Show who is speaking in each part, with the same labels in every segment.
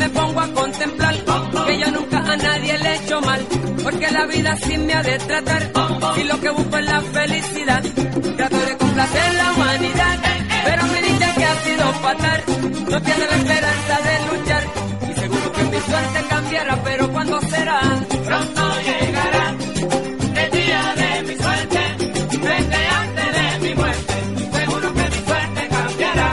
Speaker 1: me pongo a contemplar que yo nunca a nadie le he hecho mal, porque la vida sí me ha de tratar. Y lo que busco es la felicidad, trato de complacer la humanidad, pero me dicen que ha sido fatal. No tiene la esperanza de luchar, y seguro que mi suerte cambiará, pero ¿cuándo será? Pronto llegará el día de mi suerte, desde antes de mi muerte, seguro que mi suerte cambiará.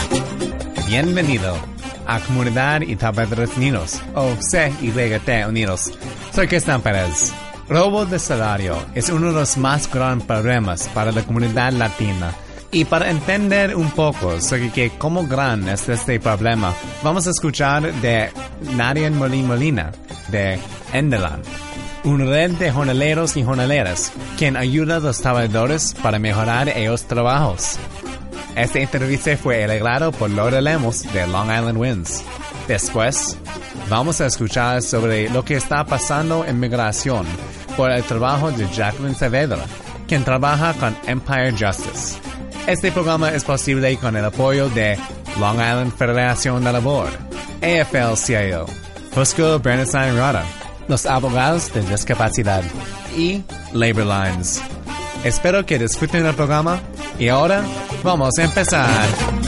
Speaker 2: Bienvenido a Comunidad Itapadres Unidos, o CYT Unidos. Soy Cristian Pérez. Robo de salario es uno de los más grandes problemas para la comunidad latina. Y para entender un poco sobre que cómo gran es este problema, vamos a escuchar de Nadia Molina Molina, de Endelan, una red de jornaleros y jornaleras, quien ayuda a los trabajadores para mejorar ellos trabajos. Esta entrevista fue arreglado por Laura Lemos de Long Island Winds. Después, vamos a escuchar sobre lo que está pasando en migración por el trabajo de Jacqueline Saavedra, quien trabaja con Empire Justice. Este programa es posible con el apoyo de Long Island Federación de Labor, AFL-CIO, Fusco Bernstein Rada, los abogados de discapacidad y Labor Lines. Espero que disfruten el programa y ahora vamos a empezar.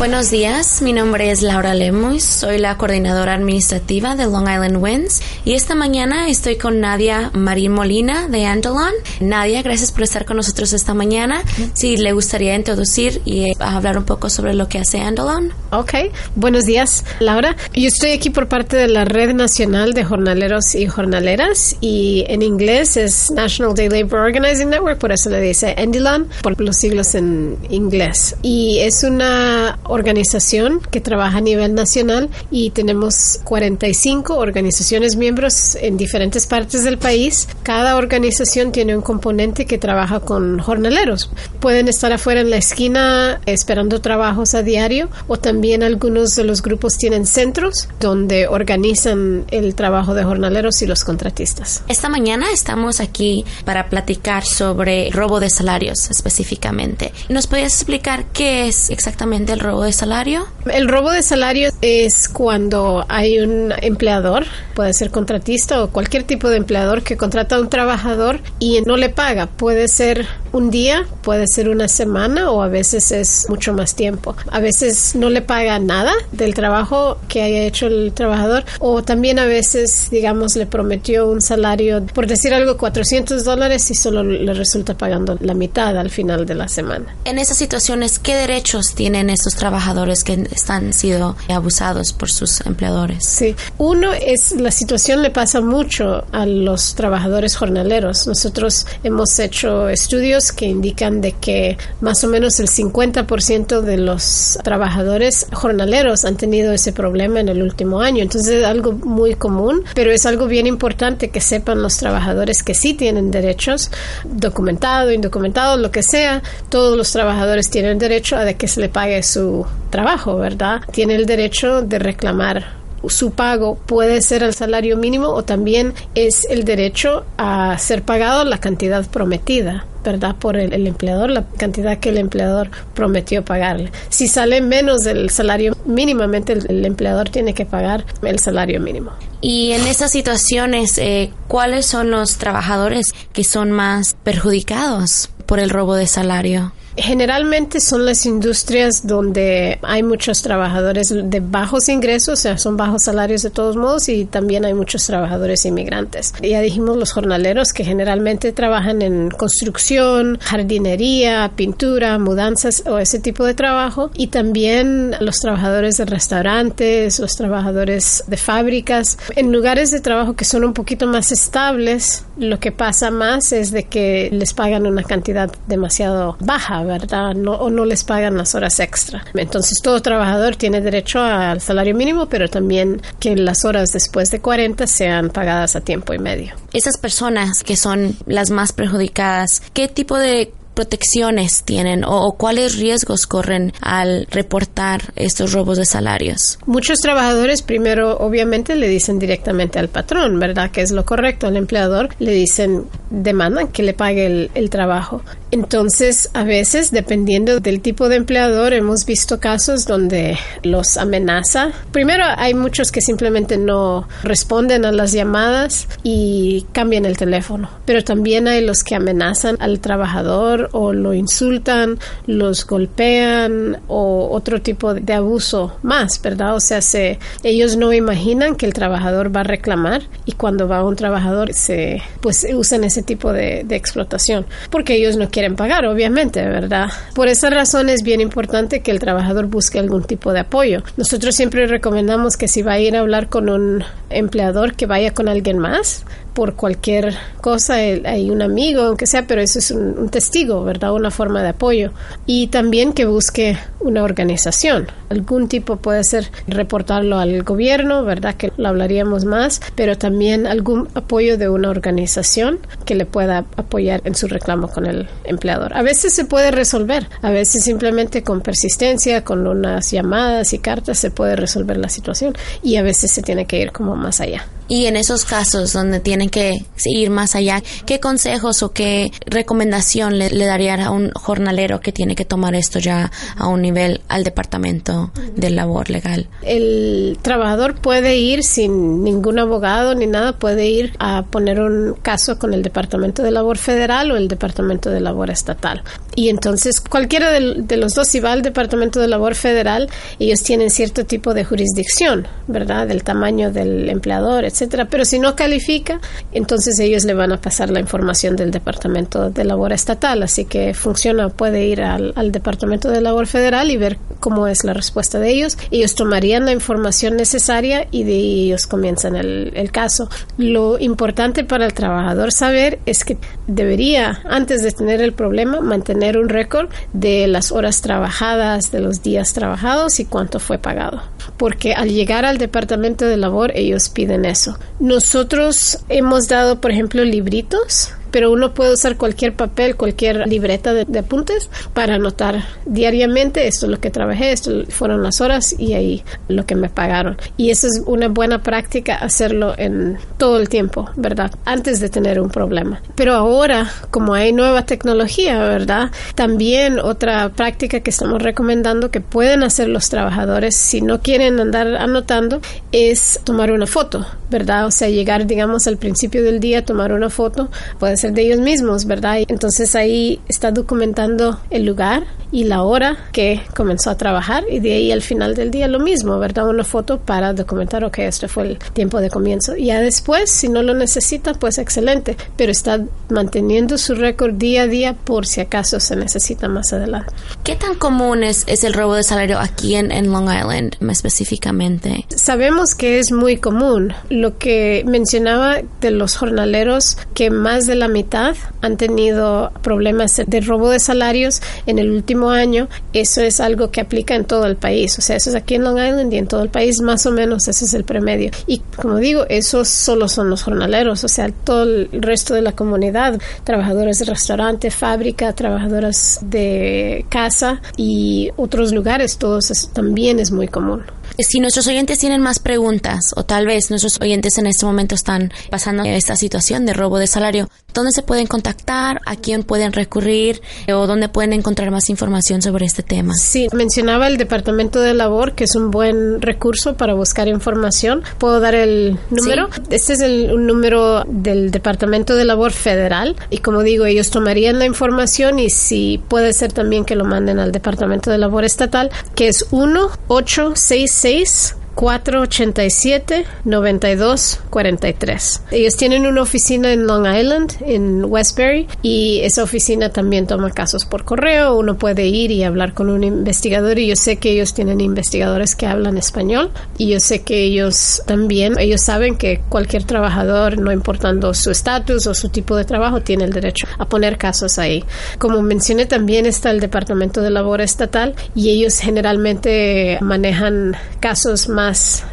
Speaker 3: Buenos días, mi nombre es Laura Lemus, soy la coordinadora administrativa de Long Island Winds y esta mañana estoy con Nadia Marín Molina de Andalon. Nadia, gracias por estar con nosotros esta mañana. Si le gustaría introducir y eh, hablar un poco sobre lo que hace Andalon.
Speaker 4: Ok, buenos días, Laura. Yo estoy aquí por parte de la Red Nacional de Jornaleros y Jornaleras y en inglés es National Day Labor Organizing Network, por eso le dice Andalon, por los siglos en inglés. Y es una organización que trabaja a nivel nacional y tenemos 45 organizaciones miembros en diferentes partes del país. Cada organización tiene un componente que trabaja con jornaleros. Pueden estar afuera en la esquina esperando trabajos a diario o también algunos de los grupos tienen centros donde organizan el trabajo de jornaleros y los contratistas.
Speaker 3: Esta mañana estamos aquí para platicar sobre robo de salarios específicamente. ¿Nos podrías explicar qué es exactamente el robo de salario?
Speaker 4: El robo de salario es cuando hay un empleador, puede ser contratista o cualquier tipo de empleador que contrata a un trabajador y no le paga. Puede ser un día, puede ser una semana o a veces es mucho más tiempo. A veces no le paga nada del trabajo que haya hecho el trabajador o también a veces, digamos, le prometió un salario, por decir algo, 400 dólares y solo le resulta pagando la mitad al final de la semana.
Speaker 3: En esas situaciones, ¿qué derechos tienen estos trabajadores que están sido abusados por sus empleadores?
Speaker 4: Sí, uno es la situación le pasa mucho a los trabajadores jornaleros. Nosotros hemos hecho estudios que indican de que más o menos el 50% de los trabajadores jornaleros han tenido ese problema en el último año. Entonces es algo muy común, pero es algo bien importante que sepan los trabajadores que sí tienen derechos, documentado, indocumentado, lo que sea. Todos los trabajadores tienen derecho a que se le pague su trabajo, ¿verdad? Tiene el derecho de reclamar su pago puede ser el salario mínimo o también es el derecho a ser pagado la cantidad prometida. ¿Verdad? Por el, empleador, la cantidad que el empleador prometió pagarle. Si sale menos del salario mínimamente, el, el empleador tiene que pagar el salario mínimo.
Speaker 3: Y en esas situaciones, eh, ¿cuáles son los trabajadores que son más perjudicados por el robo de salario?
Speaker 4: Generalmente son las industrias donde hay muchos trabajadores de bajos ingresos, o sea, son bajos salarios de todos modos y también hay muchos trabajadores inmigrantes. Ya dijimos los jornaleros que generalmente trabajan en construcción, jardinería, pintura, mudanzas o ese tipo de trabajo y también los trabajadores de restaurantes, los trabajadores de fábricas. En lugares de trabajo que son un poquito más estables, lo que pasa más es de que les pagan una cantidad demasiado baja, ¿verdad? No, o no les pagan las horas extra. Entonces todo trabajador tiene derecho al salario mínimo, pero también que las horas después de 40 sean pagadas a tiempo y medio.
Speaker 3: Esas personas que son las más perjudicadas, ¿qué tipo de protecciones tienen o, o, cuáles riesgos corren al reportar estos robos de salarios?
Speaker 4: Muchos trabajadores primero obviamente le dicen directamente al patrón, ¿verdad? Que es lo correcto. Al empleador le dicen, demandan que le pague el, el trabajo. Entonces, a veces, dependiendo del tipo de empleador, hemos visto casos donde los amenaza. Primero, hay muchos que simplemente no responden a las llamadas y cambian el teléfono. Pero también hay los que amenazan al trabajador o lo insultan, los golpean o otro tipo de abuso más, ¿verdad? O sea, se, ellos no imaginan que el trabajador va a reclamar y cuando va un trabajador se pues usan ese tipo de, de explotación porque ellos no quieren quieren pagar, obviamente, ¿verdad? Por esa razón es bien importante que el trabajador busque algún tipo de apoyo. Nosotros siempre recomendamos que si va a ir a hablar con un empleador, que vaya con alguien más, por cualquier cosa, hay un amigo, aunque sea, pero eso es un, testigo, ¿verdad? Una forma de apoyo. Y también que busque una organización. Algún tipo puede ser reportarlo al gobierno, ¿verdad? Que lo hablaríamos más, pero también algún apoyo de una organización que le pueda apoyar en su reclamo con el empleador. A veces se puede resolver, a veces simplemente con persistencia, con unas llamadas y cartas se puede resolver la situación y a veces se tiene que ir como más allá.
Speaker 3: Y en esos casos donde tienen que ir más allá, ¿qué consejos o qué recomendación le, daría a un jornalero que tiene que tomar esto ya a un nivel al departamento de labor legal?
Speaker 4: El trabajador puede ir sin ningún abogado ni nada, puede ir a poner un caso con el departamento de labor federal o el departamento de labor estatal. Y entonces cualquiera de, los dos, si va al departamento de labor federal, ellos tienen cierto tipo de jurisdicción, ¿verdad? Del tamaño del empleador, etc pero si no califica, entonces ellos le van a pasar la información del Departamento de Labor Estatal. Así que funciona, puede ir al, Departamento de Labor Federal y ver cómo es la respuesta de ellos. Ellos tomarían la información necesaria y de ahí ellos comienzan el, el caso. Lo importante para el trabajador saber es que debería, antes de tener el problema, mantener un récord de las horas trabajadas, de los días trabajados y cuánto fue pagado. Porque al llegar al Departamento de Labor, ellos piden eso. Nosotros hemos dado, por ejemplo, libritos pero uno puede usar cualquier papel, cualquier libreta de, apuntes para anotar diariamente esto es lo que trabajé, esto fueron las horas y ahí lo que me pagaron. Y esa es una buena práctica hacerlo en todo el tiempo, ¿verdad? Antes de tener un problema. Pero ahora, como hay nueva tecnología, ¿verdad? También otra práctica que estamos recomendando que pueden hacer los trabajadores si no quieren andar anotando es tomar una foto, ¿verdad? O sea, llegar, digamos, al principio del día, tomar una foto, puede de ellos mismos, ¿verdad? Entonces ahí está documentando el lugar y la hora que comenzó a trabajar y de ahí al final del día lo mismo, ¿verdad? Una foto para documentar, ok, este fue el tiempo de comienzo. Y ya después, si no lo necesita, pues excelente, pero está manteniendo su récord día a día por si acaso se necesita más adelante.
Speaker 3: ¿Qué tan común es, es el robo de salario aquí en, en Long Island específicamente?
Speaker 4: Sabemos que es muy común. Lo que mencionaba de los jornaleros, que más de la mitad han tenido problemas de robo de salarios en el último año. Eso es algo que aplica en todo el país. O sea, eso es aquí en Long Island y en todo el país, más o menos ese es el promedio. Y como digo, esos solo son los jornaleros, o sea, todo el resto de la comunidad, trabajadores de restaurante, fábrica, trabajadoras de casa y otros lugares, todos también es muy común.
Speaker 3: Si nuestros oyentes tienen más preguntas o tal vez nuestros oyentes en este momento están pasando esta situación de robo de salario, ¿dónde se pueden contactar? ¿A quién pueden recurrir? ¿O dónde pueden encontrar más información sobre este tema?
Speaker 4: Sí, mencionaba el Departamento de Labor, que es un buen recurso para buscar información. ¿Puedo dar el número? Este es el un número del Departamento de Labor Federal y como digo, ellos tomarían la información y si puede ser también que lo manden al Departamento de Labor Estatal, que es 1 866 6 487-9243. Ellos tienen una oficina en Long Island, en Westbury, y esa oficina también toma casos por correo. Uno puede ir y hablar con un investigador y yo sé que ellos tienen investigadores que hablan español y yo sé que ellos también, ellos saben que cualquier trabajador, no importando su estatus o su tipo de trabajo, tiene el derecho a poner casos ahí. Como mencioné, también está el Departamento de Labor Estatal y ellos generalmente manejan casos más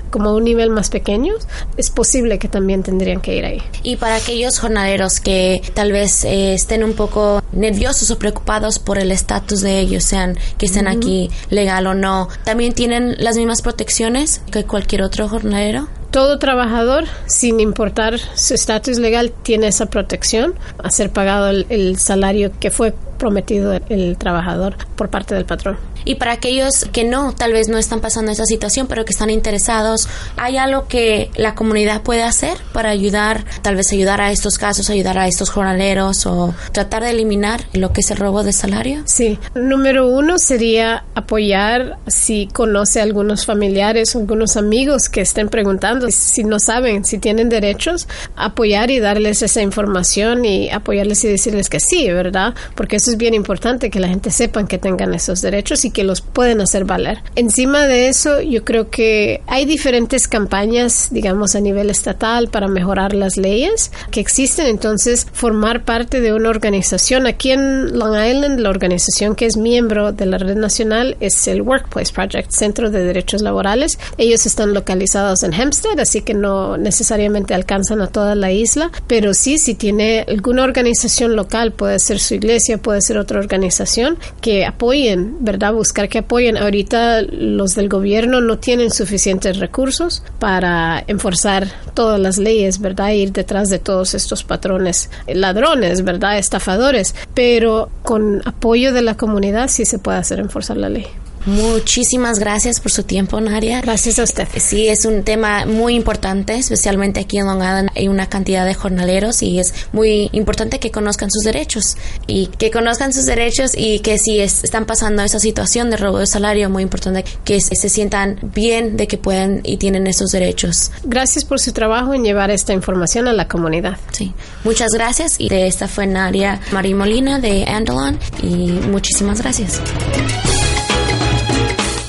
Speaker 4: como un nivel más pequeño, es posible que también tendrían que ir ahí.
Speaker 3: Y para aquellos jornaleros que tal vez eh, estén un poco nerviosos o preocupados por el estatus de ellos, sean que estén aquí legal o no, ¿también tienen las mismas protecciones que cualquier otro jornalero?
Speaker 4: Todo trabajador, sin importar su estatus legal, tiene esa protección a ser pagado el, salario que fue prometido el trabajador por parte del patrón.
Speaker 3: Y para aquellos que no, tal vez no están pasando esa situación, pero que están interesados, ¿hay algo que la comunidad puede hacer para ayudar, tal vez ayudar a estos casos, ayudar a estos jornaleros o tratar de eliminar lo que es el robo de salario?
Speaker 4: Sí, número uno sería apoyar si conoce a algunos familiares algunos amigos que estén preguntando si no saben si tienen derechos, apoyar y darles esa información y apoyarles y decirles que sí, ¿verdad? Porque eso es bien importante que la gente sepa que tengan esos derechos y que los pueden hacer valer. Encima de eso, yo creo que hay diferentes campañas, digamos, a nivel estatal para mejorar las leyes que existen. Entonces, formar parte de una organización. Aquí en Long Island, la organización que es miembro de la red nacional es el Workplace Project, Centro de Derechos Laborales. Ellos están localizados en Hempstead, así que no necesariamente alcanzan a toda la isla, pero sí, si tiene alguna organización local, puede ser su iglesia, puede ser otra organización, que apoyen, ¿verdad? buscar que apoyen. Ahorita los del gobierno no tienen suficientes recursos para enforzar todas las leyes, ¿verdad? Ir detrás de todos estos patrones ladrones, ¿verdad? Estafadores. Pero con apoyo de la comunidad sí se puede hacer enforzar la ley.
Speaker 3: Muchísimas gracias por su tiempo, Nadia.
Speaker 4: Gracias a usted.
Speaker 3: Sí, es un tema muy importante, especialmente aquí en Long Island hay una cantidad de jornaleros y es muy importante que conozcan sus derechos y que conozcan sus derechos y que si están pasando esa situación de robo de salario, muy importante que se, sientan bien de que pueden y tienen esos derechos.
Speaker 4: Gracias por su trabajo en llevar esta información a la comunidad.
Speaker 3: Sí, muchas gracias y de esta fue Nadia María Molina de Andalon y muchísimas gracias.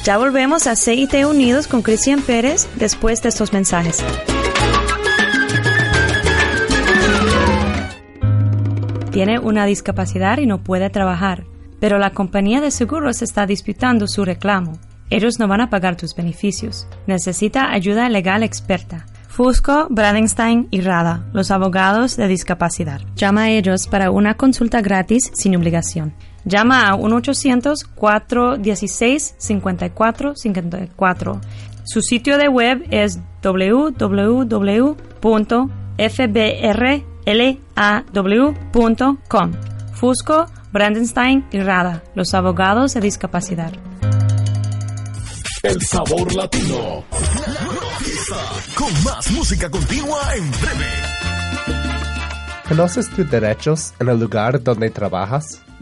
Speaker 5: Ya volvemos a CIT Unidos con Cristian Pérez después de estos mensajes. Tiene una discapacidad y no puede trabajar, pero la compañía de seguros está disputando su reclamo. Ellos no van a pagar tus beneficios. Necesita ayuda legal experta. Fusco, Bradenstein y Rada, los abogados de discapacidad. Llama a ellos para una consulta gratis sin obligación. Llama a 1-800-416-5454. Su sitio de web es www.fbrlaw.com. Fusco, Brandenstein y Rada, los abogados de discapacidad.
Speaker 6: El sabor latino. Con más música continua en breve.
Speaker 7: ¿Conoces tus derechos en el lugar donde trabajas?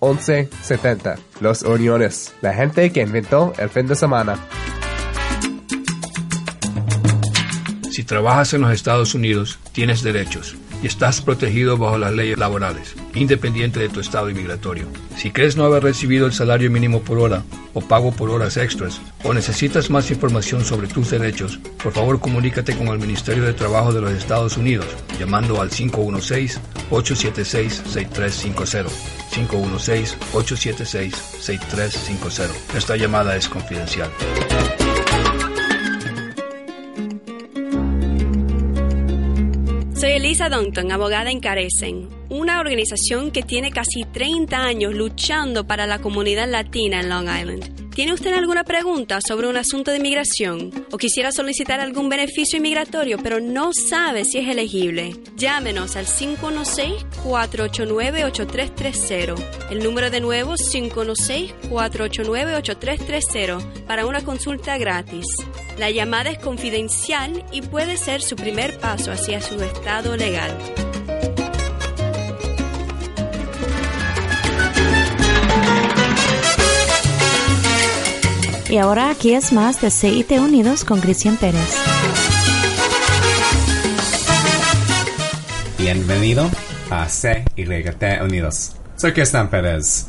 Speaker 7: 1170. Los Uniones, la gente que inventó el fin de semana.
Speaker 8: Si trabajas en los Estados Unidos, tienes derechos y estás protegido bajo las leyes laborales, independiente de tu estado inmigratorio. Si crees no haber recibido el salario mínimo por hora o pago por horas extras, o necesitas más información sobre tus derechos, por favor comunícate con el Ministerio de Trabajo de los Estados Unidos llamando al 516-876-6350. 516-876-6350. Esta llamada es confidencial.
Speaker 9: Soy Elisa Donton, abogada en Carecen, una organización que tiene casi 30 años luchando para la comunidad latina en Long Island. ¿Tiene usted alguna pregunta sobre un asunto de inmigración o quisiera solicitar algún beneficio inmigratorio pero no sabe si es elegible? Llámenos al 516-489-8330. El número de nuevo 516-489-8330 para una consulta gratis. La llamada es confidencial y puede ser su primer paso hacia su estado legal.
Speaker 5: Y ahora aquí es más de CIT Unidos con Cristian Pérez.
Speaker 2: Bienvenido a CIT Unidos. Soy Cristian Pérez.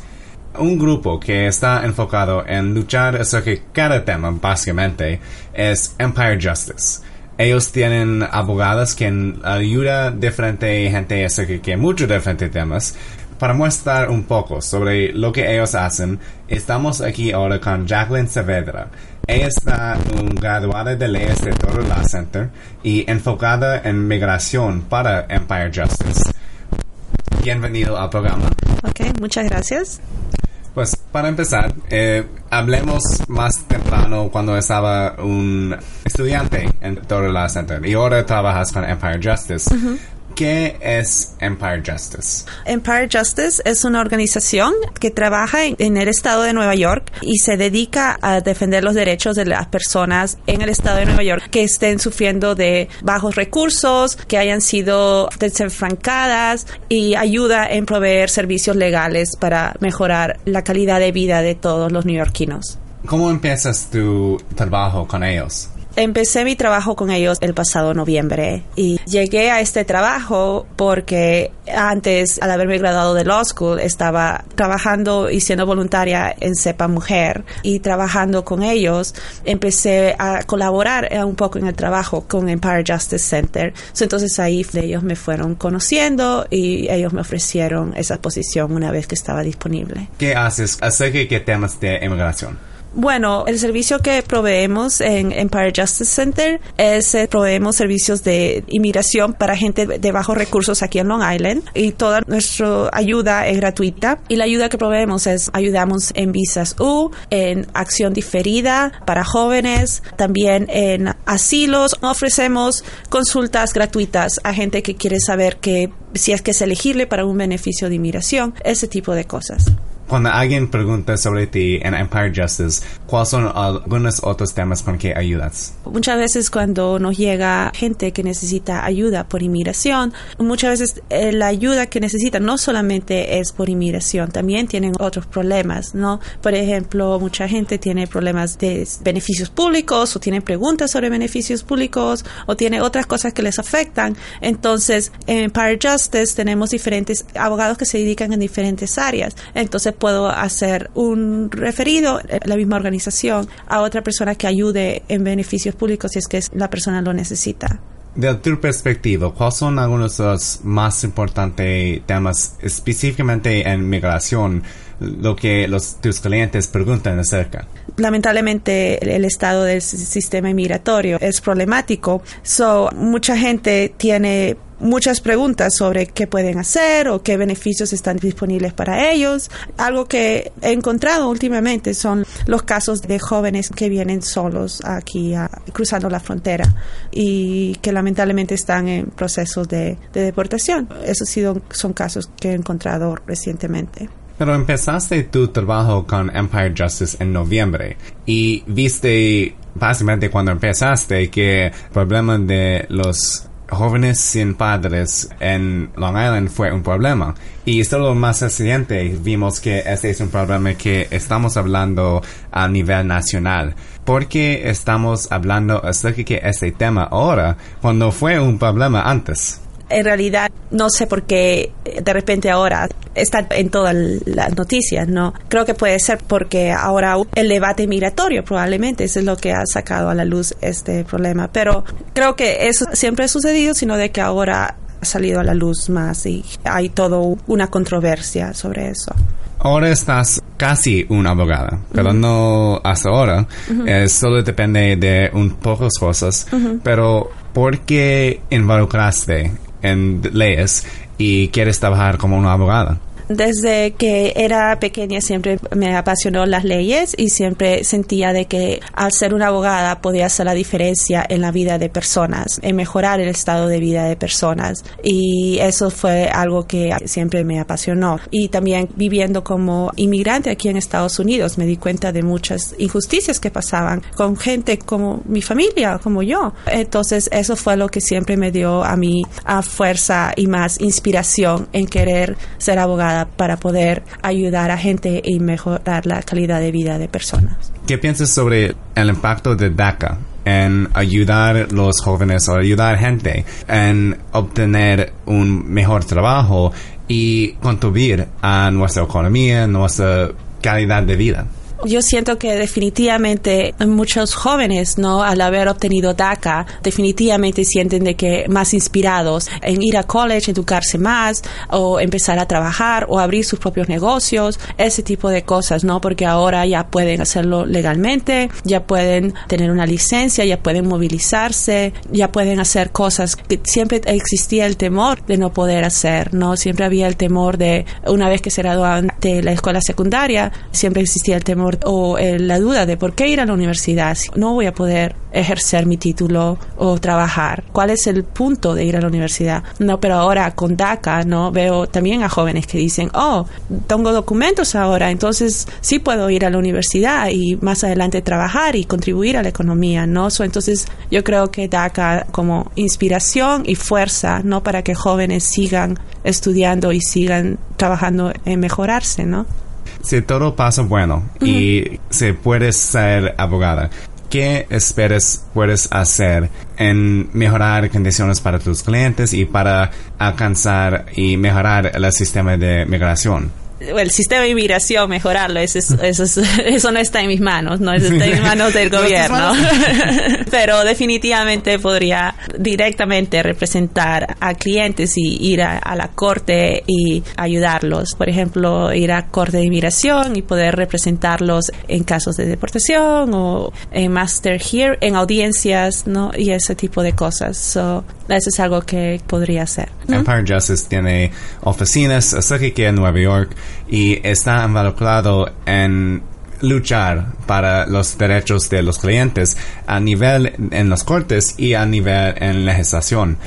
Speaker 2: Un grupo que está enfocado en luchar sobre cada tema, básicamente, es Empire Justice. Ellos tienen abogados que ayudan diferente gente acerca de muchos diferentes temas, Para mostrar un poco sobre lo que ellos hacen, estamos aquí ahora con Jacqueline Saavedra. Ella está un graduada de leyes de Toro Law Center y enfocada en migración para Empire Justice. Bienvenido al programa.
Speaker 10: Ok, muchas gracias.
Speaker 2: Pues para empezar, eh, hablemos más temprano cuando estaba un estudiante en Toro Law Center y ahora trabajas con Empire Justice. ¿Qué es Empire Justice?
Speaker 10: Empire Justice es una organización que trabaja en, el estado de Nueva York y se dedica a defender los derechos de las personas en el estado de Nueva York que estén sufriendo de bajos recursos, que hayan sido desenfrancadas y ayuda en proveer servicios legales para mejorar la calidad de vida de todos los neoyorquinos.
Speaker 2: ¿Cómo empiezas tu trabajo con ellos?
Speaker 10: Empecé mi trabajo con ellos el pasado noviembre y llegué a este trabajo porque antes, al haberme graduado de law school, estaba trabajando y siendo voluntaria en CEPA Mujer y trabajando con ellos, empecé a colaborar un poco en el trabajo con Empire Justice Center. Entonces ahí ellos me fueron conociendo y ellos me ofrecieron esa posición una vez que estaba disponible.
Speaker 2: ¿Qué haces acerca de qué temas de inmigración?
Speaker 10: Bueno, el servicio que proveemos en Empire Justice Center es eh, proveemos servicios de inmigración para gente de bajos recursos aquí en Long Island y toda nuestra ayuda es gratuita. Y la ayuda que proveemos es ayudamos en visas U, en acción diferida para jóvenes, también en asilos, ofrecemos consultas gratuitas a gente que quiere saber que si es que es elegible para un beneficio de inmigración, ese tipo de cosas
Speaker 2: cuando alguien pregunta sobre ti en Empire Justice, ¿cuáles son algunos otros temas con que ayudas?
Speaker 10: Muchas veces cuando nos llega gente que necesita ayuda por inmigración, muchas veces eh, la ayuda que necesitan no solamente es por inmigración, también tienen otros problemas, ¿no? Por ejemplo, mucha gente tiene problemas de beneficios públicos o tiene preguntas sobre beneficios públicos o tiene otras cosas que les afectan. Entonces, en Empire Justice tenemos diferentes abogados que se dedican en diferentes áreas. Entonces, puedo hacer un referido, la misma organización, a otra persona que ayude en beneficios públicos si es que la persona lo necesita.
Speaker 2: De tu perspectiva, ¿cuáles son algunos de los más importantes temas específicamente en migración, lo que los, tus clientes preguntan acerca?
Speaker 10: Lamentablemente el estado del sistema migratorio es problemático, so mucha gente tiene muchas preguntas sobre qué pueden hacer o qué beneficios están disponibles para ellos. Algo que he encontrado últimamente son los casos de jóvenes que vienen solos aquí cruzando la frontera y que lamentablemente están en procesos de, de deportación. Esos son casos que he encontrado recientemente.
Speaker 2: Pero empezaste tu trabajo con Empire Justice en noviembre y viste básicamente cuando empezaste que el problema de los jóvenes sin padres en Long Island fue un problema. Y solo más reciente vimos que este es un problema que estamos hablando a nivel nacional. ¿Por qué estamos hablando acerca de este tema ahora cuando fue un problema antes?
Speaker 10: En realidad no sé por qué de repente ahora está en todas las noticias, ¿no? Creo que puede ser porque ahora el debate migratorio probablemente es lo que ha sacado a la luz este problema, pero creo que eso siempre ha sucedido, sino de que ahora ha salido a la luz más y hay toda una controversia sobre eso.
Speaker 2: Ahora estás casi una abogada, pero no hasta ahora. Eh, solo depende de un pocas cosas. Pero ¿por qué involucraste en leyes y quieres trabajar como una abogada.
Speaker 10: Desde que era pequeña siempre me apasionó las leyes y siempre sentía de que al ser una abogada podía hacer la diferencia en la vida de personas, en mejorar el estado de vida de personas. Y eso fue algo que siempre me apasionó. Y también viviendo como inmigrante aquí en Estados Unidos me di cuenta de muchas injusticias que pasaban con gente como mi familia, como yo. Entonces eso fue lo que siempre me dio a mí a fuerza y más inspiración en querer ser abogada para poder ayudar a gente y mejorar la calidad de vida de personas.
Speaker 2: ¿Qué piensas sobre el impacto de DACA en ayudar a los jóvenes o ayudar a gente en obtener un mejor trabajo y contribuir a nuestra economía, nuestra calidad de vida?
Speaker 10: Yo siento que definitivamente muchos jóvenes, ¿no? Al haber obtenido DACA, definitivamente sienten de que más inspirados en ir a college, educarse más, o empezar a trabajar, o abrir sus propios negocios, ese tipo de cosas, ¿no? Porque ahora ya pueden hacerlo legalmente, ya pueden tener una licencia, ya pueden movilizarse, ya pueden hacer cosas que siempre existía el temor de no poder hacer, ¿no? Siempre había el temor de, una vez que se graduaban de la escuela secundaria, siempre existía el temor o eh, la duda de por qué ir a la universidad si no voy a poder ejercer mi título o trabajar. ¿Cuál es el punto de ir a la universidad? No, pero ahora con DACA, ¿no? Veo también a jóvenes que dicen, oh, tengo documentos ahora, entonces sí puedo ir a la universidad y más adelante trabajar y contribuir a la economía, ¿no? entonces yo creo que DACA como inspiración y fuerza, ¿no? Para que jóvenes sigan estudiando y sigan trabajando en mejorarse, ¿no?
Speaker 2: Si todo pasa bueno y se puede ser abogada, ¿qué esperas puedes hacer en mejorar condiciones para tus clientes y para alcanzar y mejorar el sistema de migración?
Speaker 10: El sistema de inmigración, mejorarlo, eso, eso, eso, no está en mis manos, no está en manos del gobierno. Pero definitivamente podría directamente representar a clientes y ir a, la corte y ayudarlos. Por ejemplo, ir a corte de inmigración y poder representarlos en casos de deportación o en master here, en audiencias, ¿no? Y ese tipo de cosas. So, eso es algo que podría hacer.
Speaker 2: Empire Justice tiene oficinas aquí en Nueva York y está involucrado en luchar para los derechos de los clientes a nivel en los cortes y a nivel en legislación.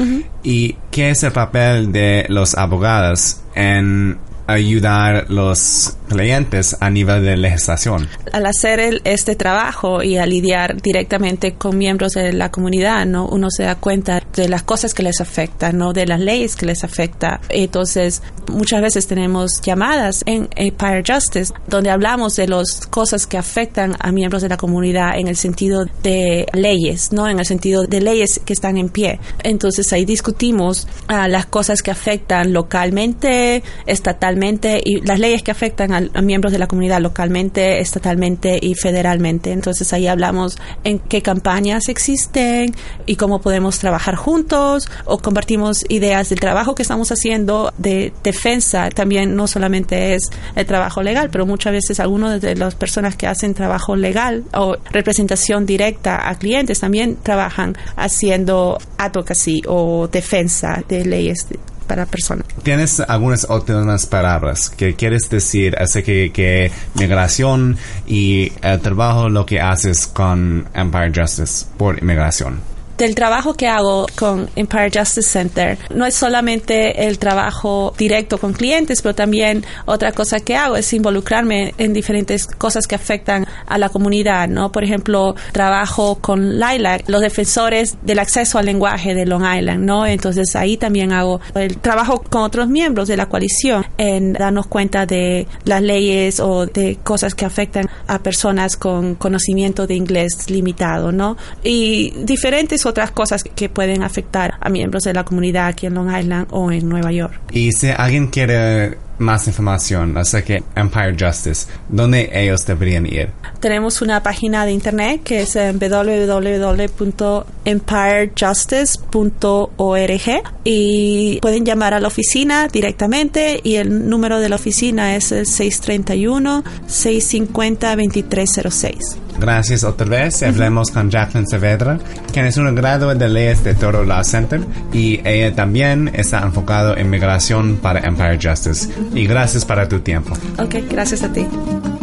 Speaker 2: ¿Y qué es el papel de los abogados en ayudar los clientes a nivel de legislación.
Speaker 10: Al hacer este trabajo y a lidiar directamente con miembros de la comunidad, ¿no? Uno se da cuenta de las cosas que les afectan, ¿no? De las leyes que les afecta. Entonces, muchas veces tenemos llamadas en Empire Justice donde hablamos de las cosas que afectan a miembros de la comunidad en el sentido de leyes, ¿no? En el sentido de leyes que están en pie. Entonces, ahí discutimos ah, las cosas que afectan localmente, estatalmente y las leyes que afectan a a, miembros de la comunidad localmente, estatalmente y federalmente. Entonces ahí hablamos en qué campañas existen y cómo podemos trabajar juntos o compartimos ideas del trabajo que estamos haciendo de defensa. También no solamente es el trabajo legal, pero muchas veces algunas de las personas que hacen trabajo legal o representación directa a clientes también trabajan haciendo advocacy o defensa de leyes para personas.
Speaker 2: ¿Tienes algunas últimas palabras que quieres decir así que, que migración y el trabajo lo que haces con Empire Justice por inmigración?
Speaker 10: Del trabajo que hago con Empire Justice Center no es solamente el trabajo directo con clientes, pero también otra cosa que hago es involucrarme en diferentes cosas que afectan a la comunidad, ¿no? Por ejemplo, trabajo con LILAC, los defensores del acceso al lenguaje de Long Island, ¿no? Entonces ahí también hago el trabajo con otros miembros de la coalición en darnos cuenta de las leyes o de cosas que afectan a personas con conocimiento de inglés limitado, ¿no? Y diferentes otras cosas que pueden afectar a miembros de la comunidad aquí en Long Island o en Nueva York.
Speaker 2: Y si alguien quiere más información acerca de Empire Justice, ¿dónde ellos deberían ir?
Speaker 10: Tenemos una página de internet que es www.empirejustice.org y pueden llamar a la oficina directamente y el número de la oficina es el 631 650 2306.
Speaker 2: Gracias otra vez. Hablemos con Jacqueline Saavedra, quien es una graduada de leyes de Toro Law Center y ella también está enfocado en migración para Empire Justice. Y gracias para tu tiempo.
Speaker 10: Ok, gracias a ti.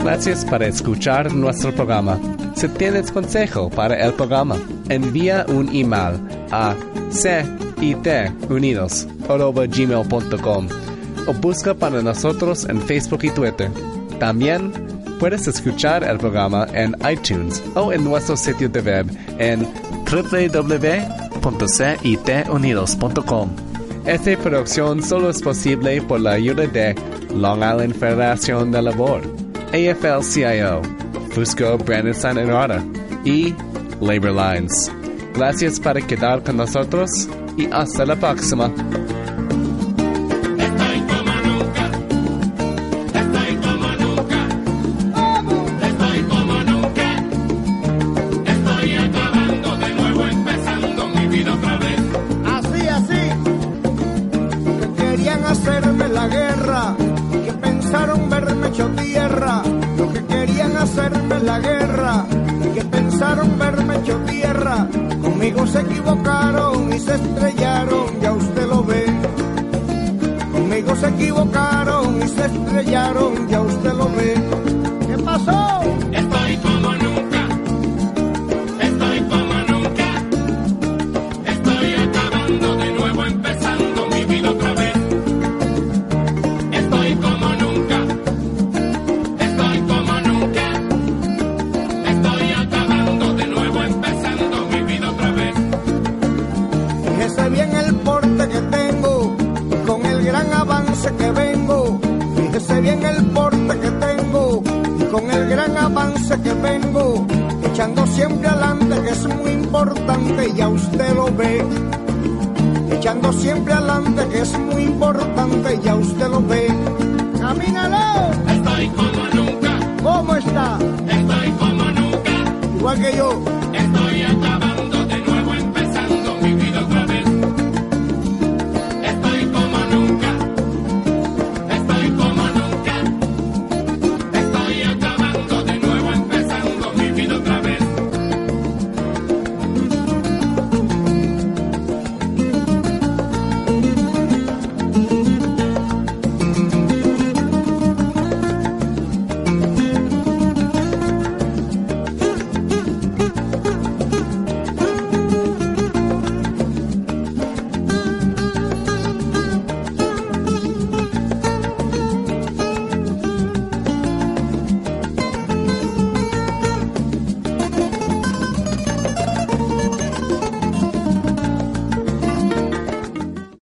Speaker 7: Gracias por escuchar nuestro programa. Si tienes consejo para el programa, envía un email a citunidos.gmail.com o busca para nosotros en Facebook y Twitter. También puedes escuchar el programa en iTunes o en nuestro sitio de web en www.citunidos.com. Esta producción solo es posible por la ayuda de Long Island Federación de Labor, AFL-CIO, Fusco Brandon Enrada y Labor Lines. Gracias por quedar con nosotros y hasta la próxima.
Speaker 11: Ya usted lo ve. ¿Qué pasó?
Speaker 1: Estoy como nunca.
Speaker 11: Bien el porte que tengo y con el gran avance que vengo. Echando siempre adelante que es muy importante, ya usted lo ve. Echando siempre adelante que es muy importante, ya usted lo ve. ¡Camínalo!
Speaker 1: Estoy como nunca.
Speaker 11: ¿Cómo está?
Speaker 1: Estoy como nunca.
Speaker 11: Igual que yo.
Speaker 1: Estoy